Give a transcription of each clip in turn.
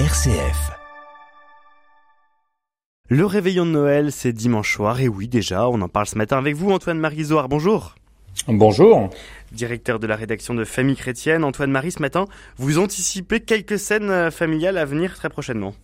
RCF. Le réveillon de Noël, c'est dimanche soir, et oui, déjà, on en parle ce matin avec vous, Antoine Marizoire. Bonjour. Bonjour. Directeur de la rédaction de Famille Chrétienne, Antoine Marie, ce matin, vous anticipez quelques scènes euh, familiales à venir très prochainement.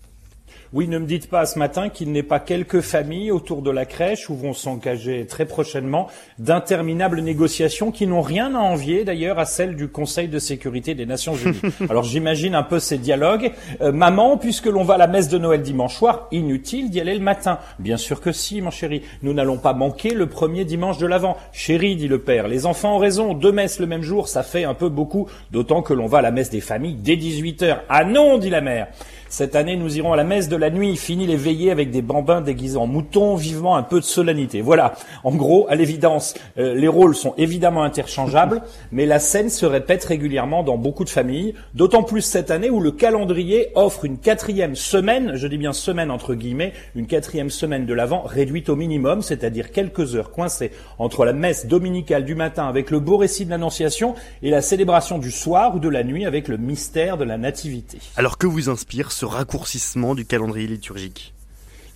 Oui, ne me dites pas ce matin qu'il n'est pas quelques familles autour de la crèche où vont s'engager très prochainement d'interminables négociations qui n'ont rien à envier d'ailleurs à celles du Conseil de sécurité des Nations Unies. Alors j'imagine un peu ces dialogues. Euh, maman, puisque l'on va à la messe de Noël dimanche soir, inutile d'y aller le matin. Bien sûr que si, mon chéri. Nous n'allons pas manquer le premier dimanche de l'Avent. Chéri, dit le père, les enfants ont raison. Deux messes le même jour, ça fait un peu beaucoup, d'autant que l'on va à la messe des familles dès 18h. Ah non, dit la mère. Cette année, nous irons à la messe de la nuit. Fini les veillées avec des bambins déguisés en moutons, vivement un peu de solennité. Voilà. En gros, à l'évidence, euh, les rôles sont évidemment interchangeables, mais la scène se répète régulièrement dans beaucoup de familles, d'autant plus cette année où le calendrier offre une quatrième semaine, je dis bien semaine entre guillemets, une quatrième semaine de l'Avent réduite au minimum, c'est-à-dire quelques heures coincées entre la messe dominicale du matin avec le beau récit de l'Annonciation et la célébration du soir ou de la nuit avec le mystère de la Nativité. Alors que vous inspire ce raccourcissement du calendrier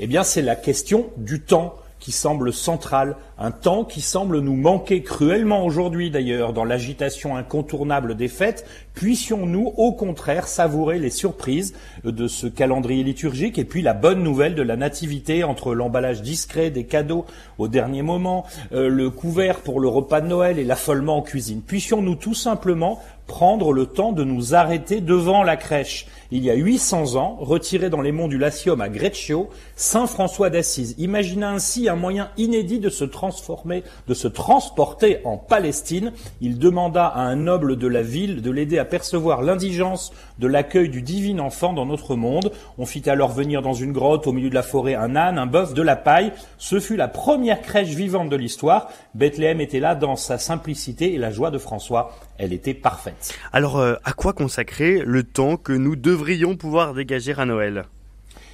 Eh bien, c'est la question du temps qui semble central, un temps qui semble nous manquer cruellement aujourd'hui d'ailleurs dans l'agitation incontournable des fêtes, puissions-nous au contraire savourer les surprises de ce calendrier liturgique et puis la bonne nouvelle de la nativité entre l'emballage discret des cadeaux au dernier moment, euh, le couvert pour le repas de Noël et l'affolement en cuisine. Puissions-nous tout simplement prendre le temps de nous arrêter devant la crèche. Il y a 800 ans, retiré dans les monts du Latium à Greccio, Saint François d'Assise imagina ainsi un moyen inédit de se transformer, de se transporter en Palestine. Il demanda à un noble de la ville de l'aider à percevoir l'indigence de l'accueil du divin enfant dans notre monde. On fit alors venir dans une grotte au milieu de la forêt un âne, un bœuf, de la paille. Ce fut la première crèche vivante de l'histoire. Bethléem était là dans sa simplicité et la joie de François. Elle était parfaite. Alors, euh, à quoi consacrer le temps que nous devrions pouvoir dégager à Noël?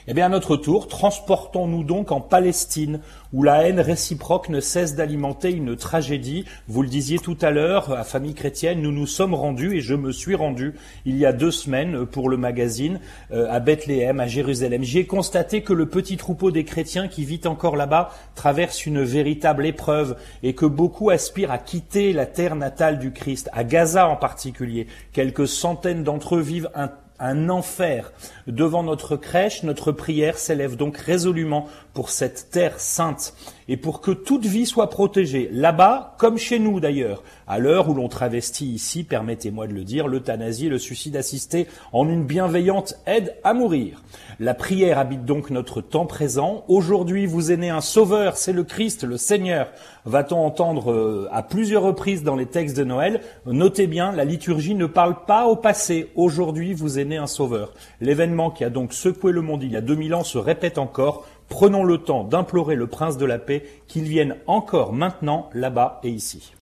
Eh bien, à notre tour, transportons-nous donc en Palestine, où la haine réciproque ne cesse d'alimenter une tragédie. Vous le disiez tout à l'heure, à Famille Chrétienne, nous nous sommes rendus, et je me suis rendu il y a deux semaines pour le magazine, euh, à Bethléem, à Jérusalem. J'ai constaté que le petit troupeau des chrétiens qui vit encore là-bas traverse une véritable épreuve, et que beaucoup aspirent à quitter la terre natale du Christ, à Gaza en particulier. Quelques centaines d'entre eux vivent un un enfer. Devant notre crèche, notre prière s'élève donc résolument pour cette terre sainte et pour que toute vie soit protégée, là-bas comme chez nous d'ailleurs, à l'heure où l'on travestit ici, permettez-moi de le dire, l'euthanasie et le suicide assisté en une bienveillante aide à mourir. La prière habite donc notre temps présent. Aujourd'hui, vous est né un sauveur, c'est le Christ, le Seigneur. Va-t-on entendre euh, à plusieurs reprises dans les textes de Noël Notez bien, la liturgie ne parle pas au passé. Aujourd'hui, vous est né un sauveur. L'événement qui a donc secoué le monde il y a 2000 ans se répète encore. Prenons le temps d'implorer le prince de la paix qu'il vienne encore maintenant là-bas et ici.